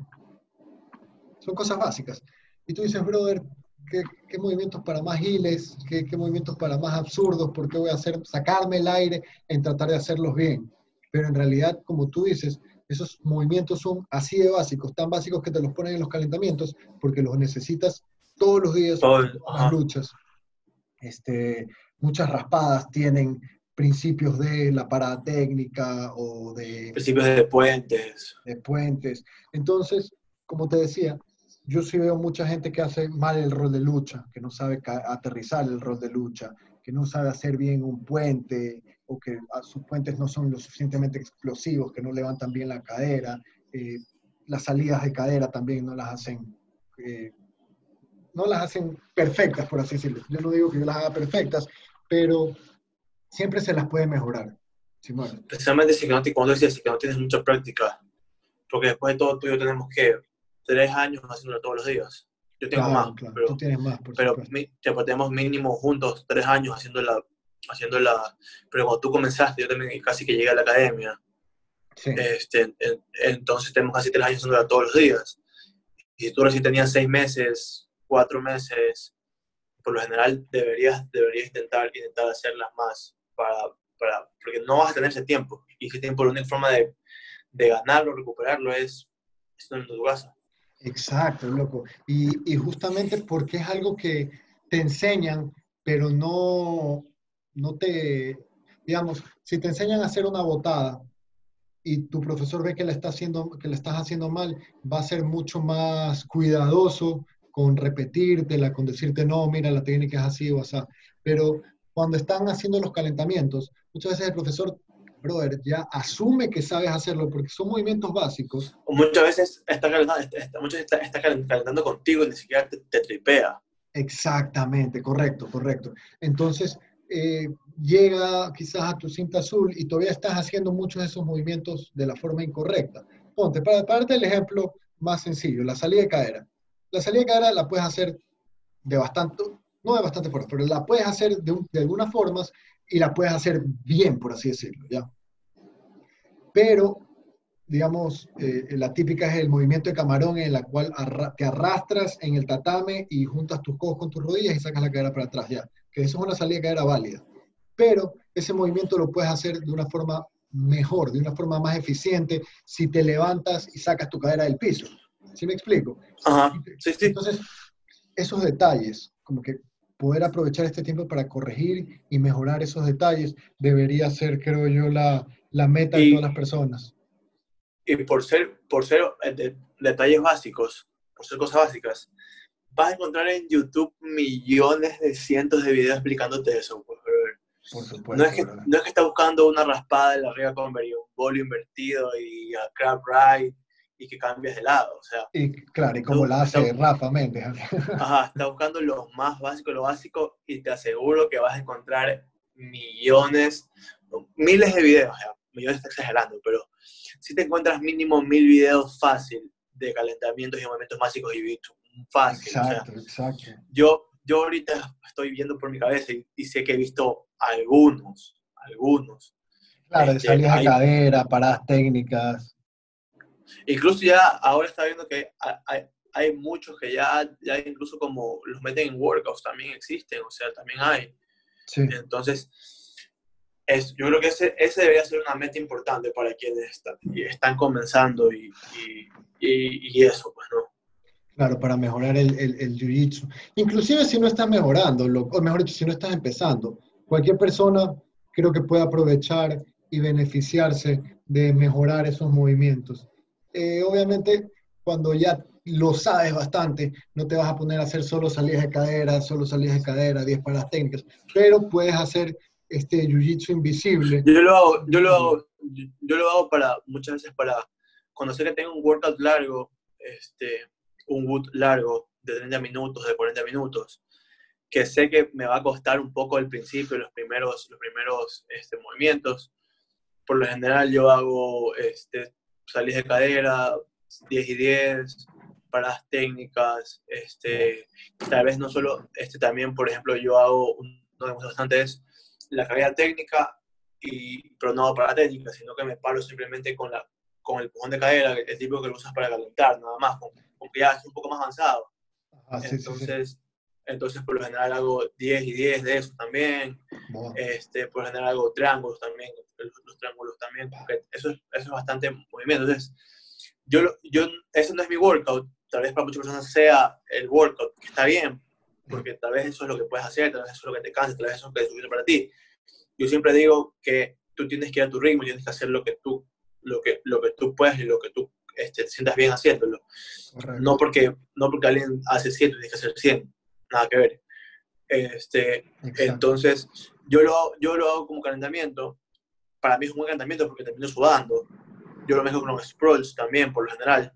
S1: son cosas básicas. Y tú dices, brother, ¿qué, qué movimientos para más giles? ¿Qué, ¿Qué, movimientos para más absurdos? ¿Por qué voy a hacer, sacarme el aire en tratar de hacerlos bien? Pero en realidad, como tú dices, esos movimientos son así de básicos, tan básicos que te los ponen en los calentamientos, porque los necesitas todos los días en las luchas. Este, muchas raspadas tienen principios de la parada técnica o de...
S2: Principios de puentes.
S1: De puentes. Entonces, como te decía, yo sí veo mucha gente que hace mal el rol de lucha, que no sabe aterrizar el rol de lucha, que no sabe hacer bien un puente, o que sus puentes no son lo suficientemente explosivos, que no levantan bien la cadera, eh, las salidas de cadera también no las hacen, eh, no las hacen perfectas, por así decirlo. Yo no digo que yo las haga perfectas, pero siempre se las puede mejorar.
S2: Especialmente si no, cuando decías si no tienes mucha práctica, porque después de todo tú y yo tenemos que tres años haciéndolo todos los días. Yo tengo más, pero,
S1: tú tienes más,
S2: pero tenemos mínimo juntos tres años haciéndola la pero cuando tú comenzaste, yo también casi que llegué a la academia. Este, entonces tenemos casi tres años haciéndola todos los días. Y si tú recién tenías seis meses, cuatro meses, por lo general deberías, deberías intentar, intentar hacerlas más, para, para, porque no vas a tener ese tiempo. Y ese tiempo, la única forma de, de ganarlo, recuperarlo, es estando en tu casa.
S1: Exacto, loco. Y, y justamente porque es algo que te enseñan, pero no, no te, digamos, si te enseñan a hacer una botada y tu profesor ve que la, está haciendo, que la estás haciendo mal, va a ser mucho más cuidadoso con repetírtela, con decirte, no, mira, la técnica es así o así. Pero cuando están haciendo los calentamientos, muchas veces el profesor, brother, ya asume que sabes hacerlo porque son movimientos básicos.
S2: O muchas veces está calentando, está, está, calentando contigo y ni siquiera te, te tripea.
S1: Exactamente, correcto, correcto. Entonces, eh, llega quizás a tu cinta azul y todavía estás haciendo muchos de esos movimientos de la forma incorrecta. Ponte, para, darte el ejemplo más sencillo, la salida de cadera. La salida de cadera la puedes hacer de bastante, no de bastante fuerza, pero la puedes hacer de, de algunas formas y la puedes hacer bien, por así decirlo, ¿ya? Pero, digamos, eh, la típica es el movimiento de camarón en la cual te arrastras en el tatame y juntas tus codos con tus rodillas y sacas la cadera para atrás, ¿ya? Que eso es una salida que era válida. Pero ese movimiento lo puedes hacer de una forma mejor, de una forma más eficiente, si te levantas y sacas tu cadera del piso. ¿Sí me explico?
S2: Ajá. Sí, sí.
S1: Entonces, esos detalles, como que poder aprovechar este tiempo para corregir y mejorar esos detalles, debería ser, creo yo, la, la meta de todas las personas.
S2: Y por ser, por ser eh, detalles básicos, por ser cosas básicas, vas a encontrar en YouTube millones de cientos de videos explicándote eso, pues,
S1: Por supuesto,
S2: no, es que, no es que está buscando una raspada de la arriba con un bolo invertido y a crab ride y que cambies de lado, o sea.
S1: Y claro, y como la hace Rafa Méndez. <laughs>
S2: Ajá, está buscando lo más básico, lo básico, y te aseguro que vas a encontrar millones, miles de videos, ya, millones está exagerando, pero si te encuentras mínimo mil videos fácil de calentamientos y movimientos básicos y YouTube fácil.
S1: Exacto, exacto.
S2: Yo, yo ahorita estoy viendo por mi cabeza y, sé que he visto algunos, algunos.
S1: Claro, este, salidas de cadera, paradas técnicas.
S2: Incluso ya ahora está viendo que hay muchos que ya, ya incluso como los meten en workouts también existen, o sea, también hay. Sí. Entonces, es, yo creo que ese, ese debería ser una meta importante para quienes están, están comenzando y, y, y, eso, pues, ¿no?
S1: Claro, para mejorar el, el, el jiu-jitsu. Inclusive si no estás mejorando, o mejor dicho, si no estás empezando, cualquier persona creo que puede aprovechar y beneficiarse de mejorar esos movimientos. Eh, obviamente, cuando ya lo sabes bastante, no te vas a poner a hacer solo salidas de cadera, solo salidas de cadera, 10 para las técnicas, pero puedes hacer este jiu-jitsu invisible.
S2: Yo lo hago, yo lo hago, yo lo hago para, muchas veces para, cuando sé que tengo un workout largo, este, un boot largo de 30 minutos, de 40 minutos, que sé que me va a costar un poco al principio, los primeros, los primeros este, movimientos. Por lo general yo hago este, salidas de cadera, 10 y 10, paradas técnicas, este, tal vez no solo, este, también, por ejemplo, yo hago, uno de bastante es la carrera técnica, y, pero no para técnica, sino que me paro simplemente con, la, con el pujón de cadera, el tipo que lo usas para calentar, nada más, con, ya es un poco más avanzado. entonces, entonces, por lo general hago 10 y 10 de eso también. Este, por lo general hago triángulos también, los, triángulos también, porque eso es, eso es bastante movimiento. Entonces, yo, yo, eso no es mi workout, tal vez para muchas personas sea el workout, que está bien, porque tal vez eso es lo que puedes hacer, tal vez eso es lo que te cansa, tal vez eso es lo que es para ti. Yo siempre digo que tú tienes que ir a tu ritmo, tienes que hacer lo que tú, lo que, lo que tú puedes y lo que tú este, te sientas bien haciéndolo. No porque, no porque alguien hace 100, tienes que hacer 100, nada que ver. Este, entonces, yo lo, yo lo hago como calentamiento. Para mí es un buen calentamiento porque termino sudando. Yo lo mezclo con los sprawls también, por lo general.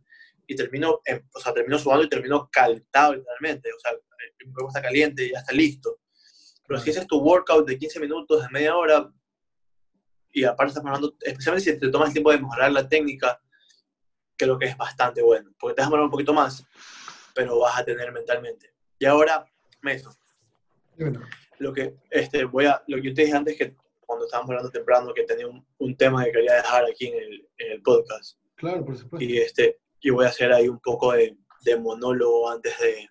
S2: Y termino, o sea, termino sudando y termino calentado literalmente. O sea, mi cuerpo está caliente y ya está listo. Pero si haces tu workout de 15 minutos, de media hora, y aparte estás mejorando, especialmente si te tomas el tiempo de mejorar la técnica, creo que es bastante bueno, porque te vas a mejorar un poquito más, pero vas a tener mentalmente. Y ahora, Meso. Lo que, este, voy a, lo que yo te dije antes, que cuando estábamos hablando temprano, que tenía un, un tema que quería dejar aquí en el, en el, podcast.
S1: Claro, por supuesto.
S2: Y, este, y voy a hacer ahí un poco de, de monólogo antes de,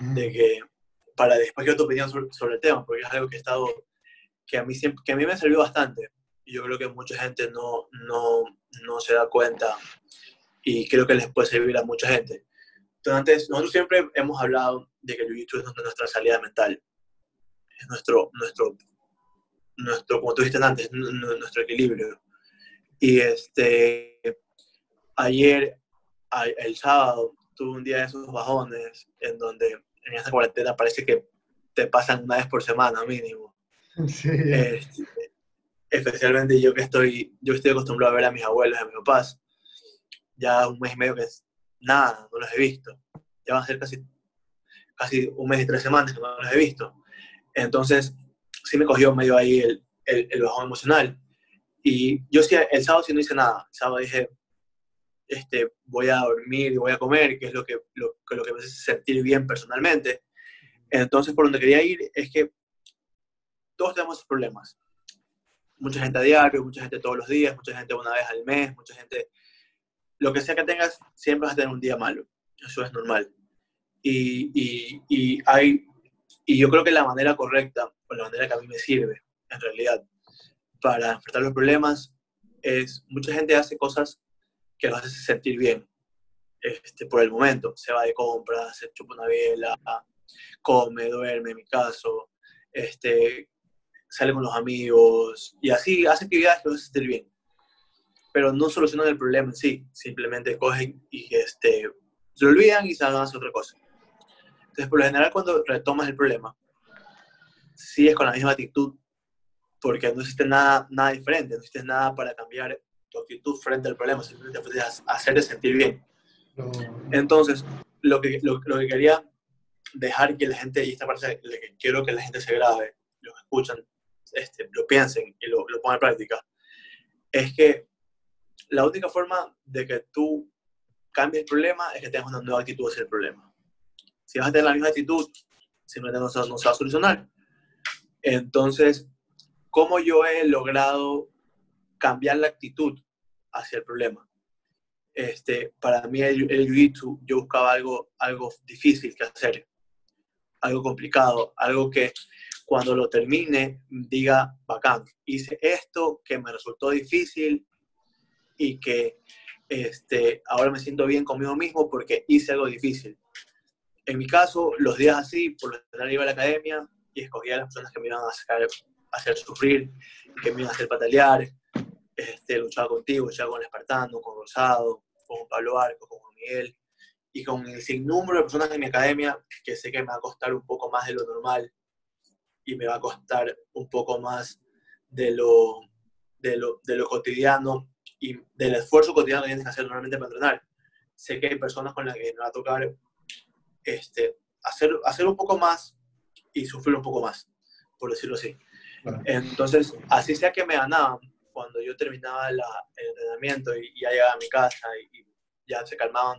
S2: de, que, para después que tu opinión sobre, sobre, el tema, porque es algo que he estado, que a mí, siempre, que a mí me sirvió bastante. Y yo creo que mucha gente no, no, no se da cuenta y creo que les puede servir a mucha gente. Entonces, nosotros siempre hemos hablado de que el jiu-jitsu es nuestra salida mental, es nuestro, nuestro, nuestro, como tú dijiste antes, nuestro equilibrio. Y este, ayer, el sábado, tuve un día de esos bajones en donde en esta cuarentena parece que te pasan una vez por semana mínimo. Sí. Este, especialmente yo que estoy, yo estoy acostumbrado a ver a mis abuelos y a mis papás ya un mes y medio que es nada, no los he visto. Ya van a ser casi, casi un mes y tres semanas que no los he visto. Entonces, sí me cogió medio ahí el, bajón emocional. Y yo sí, el sábado sí no hice nada. El sábado dije, este, voy a dormir y voy a comer, que es lo que, lo, lo que me hace sentir bien personalmente. Entonces, por donde quería ir es que todos tenemos problemas. Mucha gente a diario, mucha gente todos los días, mucha gente una vez al mes, mucha gente lo que sea que tengas, siempre vas a tener un día malo. Eso es normal. Y, y, y, hay, y yo creo que la manera correcta, o la manera que a mí me sirve, en realidad, para enfrentar los problemas, es mucha gente hace cosas que los hace sentir bien este, por el momento. Se va de compras, se chupa una vela, come, duerme, en mi caso, este, sale con los amigos, y así hace actividades que los hace sentir bien pero no solucionan el problema en sí, simplemente cogen y este, se olvidan y se hacer otra cosa. Entonces, por lo general, cuando retomas el problema, sigues con la misma actitud, porque no existe nada, nada diferente, no existe nada para cambiar tu actitud frente al problema, simplemente puedes hacerte sentir bien. Entonces, lo que, lo, lo, que quería dejar que la gente, y esta parte que quiero que la gente se grabe, lo escuchan, este, lo piensen y lo, lo pongan en práctica, es que la única forma de que tú cambies el problema es que tengas una nueva actitud hacia el problema. Si vas a tener la misma actitud, simplemente no se, no se va a solucionar. Entonces, ¿cómo yo he logrado cambiar la actitud hacia el problema? este, para mí el, el jiu-jitsu, yo buscaba algo, algo difícil que hacer, algo complicado, algo que cuando lo termine diga, bacán, hice esto que me resultó difícil y que este, ahora me siento bien conmigo mismo porque hice algo difícil. En mi caso, los días así, por lo general iba a la academia y escogía a las personas que me iban a, hacer sufrir, que me iban a hacer patalear, este, luchaba contigo, luchaba con Espartano, con Rosado, con Pablo Arco, con Miguel, y con el sinnúmero de personas en mi academia que sé que me va a costar un poco más de lo normal y me va a costar un poco más de lo, de lo, de lo cotidiano y del esfuerzo cotidiano que tienes que hacer normalmente para entrenar. Sé que hay personas con las que me va a tocar este, hacer, hacer un poco más y sufrir un poco más, por decirlo así. Entonces, así sea que me ganaban, cuando yo terminaba el entrenamiento y, ya llegaba a mi casa y, ya se calmaban,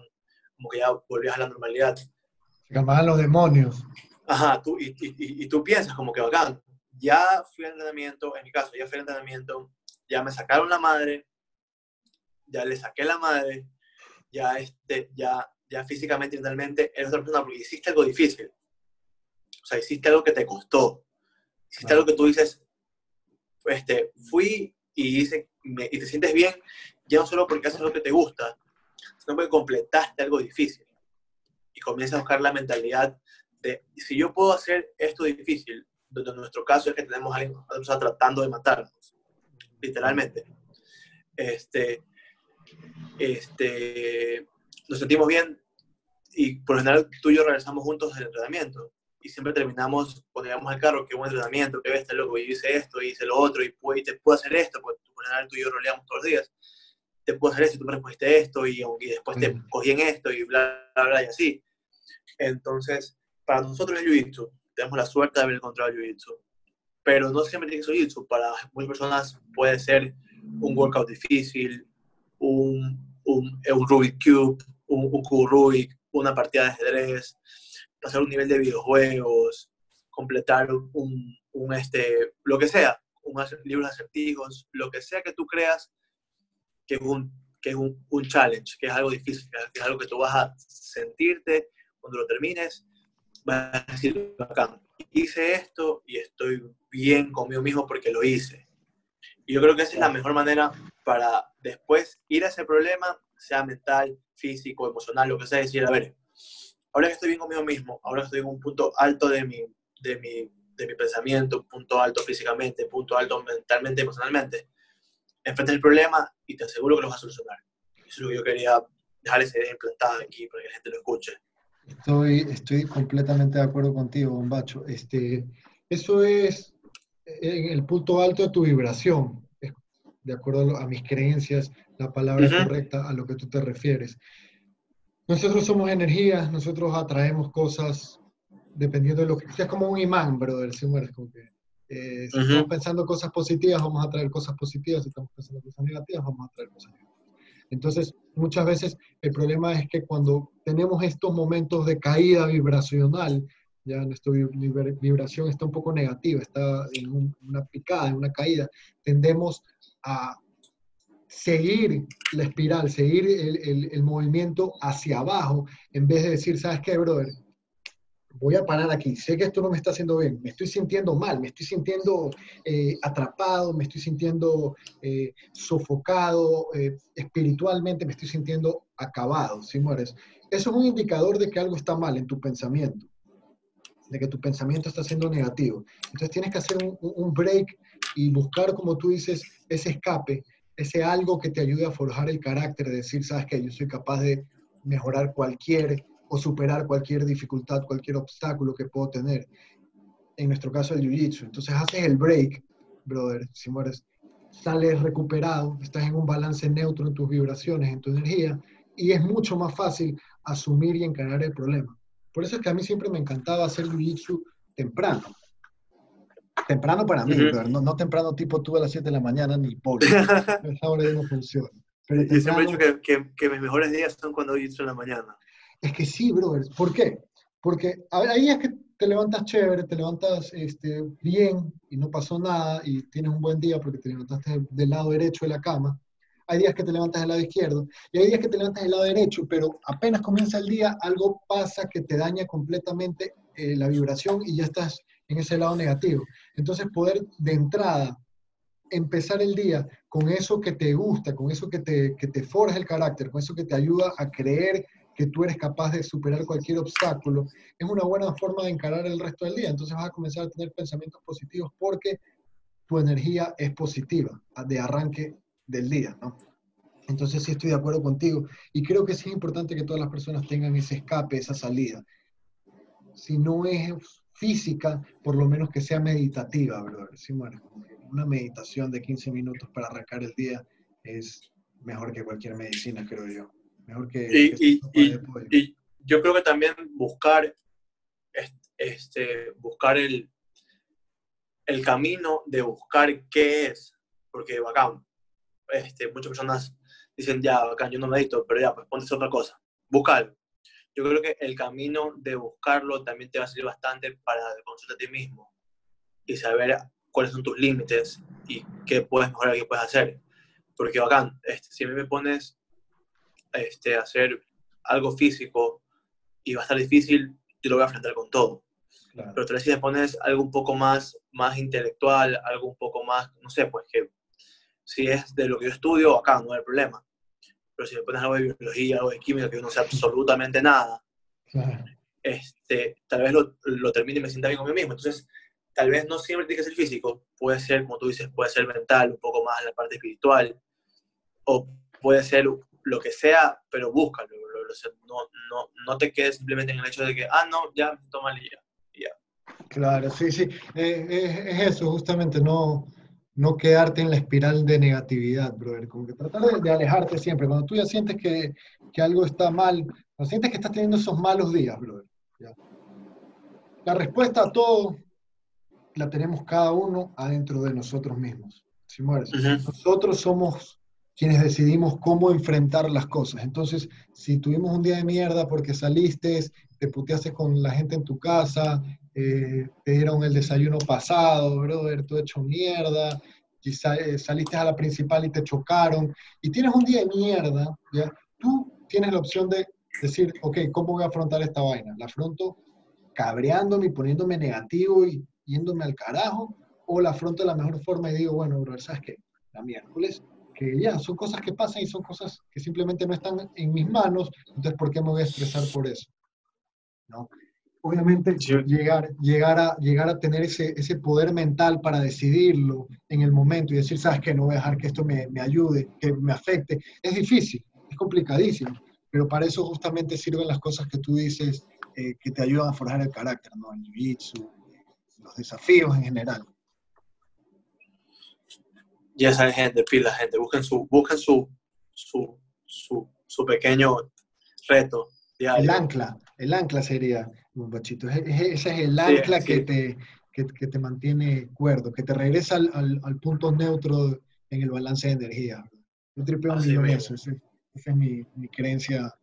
S2: como que ya volvías a la normalidad.
S1: Se calmaban los demonios.
S2: Ajá, tú, y, y, y, tú piensas como que bacán, ya fui al entrenamiento, en mi caso, ya fui al entrenamiento, ya me sacaron la madre, ya le saqué la madre, ya, este, ya, ya físicamente y mentalmente eres otra persona porque hiciste algo difícil. O sea, hiciste algo que te costó. Hiciste algo que tú dices, este, fui y, hice, y te sientes bien, ya no solo porque haces lo que te gusta, sino porque completaste algo difícil. Y comienzas a buscar la mentalidad de, si yo puedo hacer esto difícil, donde en nuestro caso es que tenemos a alguien tratando de matarnos, literalmente. Este, este, nos sentimos bien y por lo general tú y yo regresamos juntos del entrenamiento y siempre terminamos cuando llegamos al carro, qué buen entrenamiento, qué bestia, loco, y hice esto, y hice lo otro, y, y te puedo hacer esto, porque por lo general tú y yo roleamos todos los días, te puedo hacer esto, y tú me respondiste esto, y, y después te cogí en esto, y bla, bla, bla, y así. Entonces, para nosotros el Jiu-Jitsu, tenemos la suerte de haber encontrado Jiu-Jitsu, pero no siempre tiene que ser Jiu-Jitsu, para muchas personas puede ser un workout difícil, un, un, un Rubik Cube, un, un Rubik, una partida de ajedrez, pasar un nivel de videojuegos, completar un, un este, lo que sea, un libro de acertijos, lo que sea que tú creas que es un, que es un, un challenge, que es algo difícil, que es algo que tú vas a sentirte cuando lo termines, vas a decir, bacán, hice esto y estoy bien conmigo mismo porque lo hice. Y yo creo que esa es la mejor manera para después ir a ese problema, sea mental, físico, emocional, lo que sea, decir, a ver, ahora que estoy bien conmigo mismo, ahora estoy en un punto alto de mi, de mi, de mi pensamiento, punto alto físicamente, punto alto mentalmente, emocionalmente, enfrenta el problema y te aseguro que lo vas a solucionar. Eso es lo que yo quería dejar esa idea implantada aquí para que la gente lo escuche.
S1: Estoy, estoy completamente de acuerdo contigo, Bombacho. Este, eso es en el punto alto de tu vibración, de acuerdo a, mis creencias, la palabra correcta a lo que tú te refieres. Nosotros somos energía, nosotros atraemos cosas dependiendo de lo que... Es como un imán, brother, si mueres, como que... Eh, si estamos pensando cosas positivas, vamos a traer cosas positivas. Si estamos pensando cosas negativas, vamos a traer cosas negativas. Entonces, muchas veces el problema es que cuando tenemos estos momentos de caída vibracional, ya nuestra vibración está un poco negativa, está en una picada, en una caída, tendemos a seguir la espiral, seguir el, movimiento hacia abajo, en vez de decir, ¿sabes qué, brother? Voy a parar aquí, sé que esto no me está haciendo bien, me estoy sintiendo mal, me estoy sintiendo eh, atrapado, me estoy sintiendo eh, sofocado, eh, espiritualmente me estoy sintiendo acabado, si mueres. Eso es un indicador de que algo está mal en tu pensamiento, de que tu pensamiento está siendo negativo. Entonces tienes que hacer un, break y buscar, como tú dices, ese escape ese algo que te ayude a forjar el carácter, de decir, sabes que yo soy capaz de mejorar cualquier o superar cualquier dificultad, cualquier obstáculo que puedo tener. En nuestro caso, el jiu-jitsu. Entonces haces el break, brother, si mueres, sales recuperado, estás en un balance neutro en tus vibraciones, en tu energía, y es mucho más fácil asumir y encarar el problema. Por eso es que a mí siempre me encantaba hacer jiu-jitsu temprano. Temprano para mí, pero no, temprano tipo tú a las 7 de la mañana ni por <laughs> Esa hora no funciona.
S2: Pero Yo siempre he dicho que, que, mis mejores días son cuando hizo en la mañana.
S1: Es que sí, brother. ¿Por qué? Porque ahí es que te levantas chévere, te levantas este, bien y no pasó nada y tienes un buen día porque te levantaste del lado derecho de la cama. Hay días que te levantas del lado izquierdo y hay días que te levantas del lado derecho, pero apenas comienza el día, algo pasa que te daña completamente eh, la vibración y ya estás en ese lado negativo. Entonces, poder de entrada empezar el día con eso que te gusta, con eso que te, que te forja el carácter, con eso que te ayuda a creer que tú eres capaz de superar cualquier obstáculo, es una buena forma de encarar el resto del día. Entonces vas a comenzar a tener pensamientos positivos porque tu energía es positiva de arranque del día, ¿no? Entonces sí estoy de acuerdo contigo y creo que sí es importante que todas las personas tengan ese escape, esa salida. Si no es física, por lo menos que sea meditativa, brother. Sí, bueno, una meditación de 15 minutos para arrancar el día es mejor que cualquier medicina, creo yo. Mejor que...
S2: Y, y, yo creo que también buscar, este, buscar el, el camino de buscar qué es, porque bacán, este, muchas personas dicen, ya, bacán, yo no medito, pero ya, pues ponte otra cosa, buscar. Yo creo que el camino de buscarlo también te va a servir bastante para consultar a ti mismo y saber cuáles son tus límites y qué puedes mejorar, qué puedes hacer. Porque bacán, este, si a mí me pones este, a hacer algo físico y va a estar difícil, yo lo voy a enfrentar con todo. Pero tal vez si le pones algo un poco más, más intelectual, algo un poco más, no sé, pues que si es de lo que yo estudio, acá no hay problema. Pero si le pones algo de biología, algo de química, que yo no sé absolutamente nada, este, tal vez lo, lo termine y me sienta bien conmigo mismo. Entonces, tal vez no siempre tiene que ser físico, puede ser, como tú dices, puede ser mental, un poco más la parte espiritual, o puede ser lo que sea, pero búscalo. No, no, no te quedes simplemente en el hecho de que, ah, no, ya, toma el día.
S1: Claro, sí, sí. Eh, es, eso, justamente, no, no quedarte en la espiral de negatividad, brother. Como que tratar de, alejarte siempre. Cuando tú ya sientes que, que, algo está mal, cuando sientes que estás teniendo esos malos días, brother. La respuesta a todo la tenemos cada uno adentro de nosotros mismos. Si mueres. Nosotros somos quienes decidimos cómo enfrentar las cosas. Entonces, si tuvimos un día de mierda porque saliste, te puteaste con la gente en tu casa, eh, te dieron el desayuno pasado, brother, todo hecho mierda, quizá eh, saliste a la principal y te chocaron, y tienes un día de mierda, ¿ya? Tú tienes la opción de decir, ok, ¿cómo voy a afrontar esta vaina? ¿La afronto cabreándome y poniéndome negativo y yéndome al carajo? ¿O la afronto de la mejor forma y digo, bueno, brother, ¿sabes qué? La miércoles, que ya, son cosas que pasan y son cosas que simplemente no están en mis manos, entonces, ¿por qué me voy a estresar por eso? ¿No? Obviamente llegar, llegar, a, llegar a tener ese, ese poder mental para decidirlo en el momento y decir, sabes que no voy a dejar que esto me, me, ayude, que me afecte, es difícil, es complicadísimo, pero para eso justamente sirven las cosas que tú dices eh, que te ayudan a forjar el carácter, ¿no? El jiu los desafíos en general.
S2: Ya saben, gente, pila, gente, busquen su, busquen su, su, su, su pequeño reto.
S1: El ancla, el ancla sería, bachito. Ese es el ancla Que, te, que, te mantiene cuerdo, que te regresa al, al, punto neutro en el balance de energía. Yo tripeo un eso. Esa es mi, mi, creencia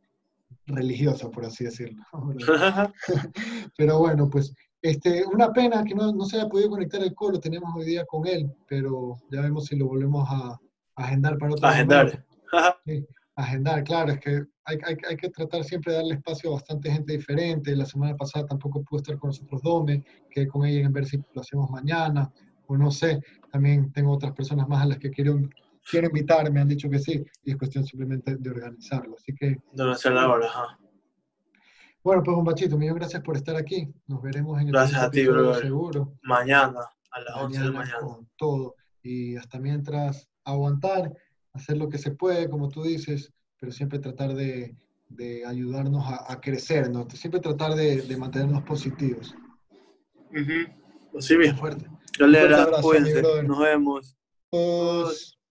S1: religiosa, por así decirlo. <laughs> <laughs> pero bueno, pues este, una pena que no, no, se haya podido conectar el colo, tenemos hoy día con él, pero ya vemos si lo volvemos a, agendar para otro
S2: Agendar. <laughs>
S1: Sí, agendar, claro, es que hay, hay, hay, que tratar siempre de darle espacio a bastante gente diferente. La semana pasada tampoco pudo estar con nosotros Dome, que con ella en ver si lo hacemos mañana, o no sé. También tengo otras personas más a las que quiero, quiero invitar, me han dicho que sí, y es cuestión simplemente de organizarlo. Así que...
S2: De hacer la hora,
S1: Bueno, pues un bachito, muchas gracias por estar aquí. Nos veremos en el
S2: Gracias a ti, bro. Seguro. Mañana, a las 11 de la mañana.
S1: Con todo. Y hasta mientras aguantar, hacer lo que se puede, como tú dices, pero siempre tratar de, de ayudarnos a, a, crecer, ¿no? siempre tratar de, de mantenernos positivos.
S2: Uh -huh. Así bien.
S1: Fuerte.
S2: Yo le abrazo, nos vemos.
S1: Pues...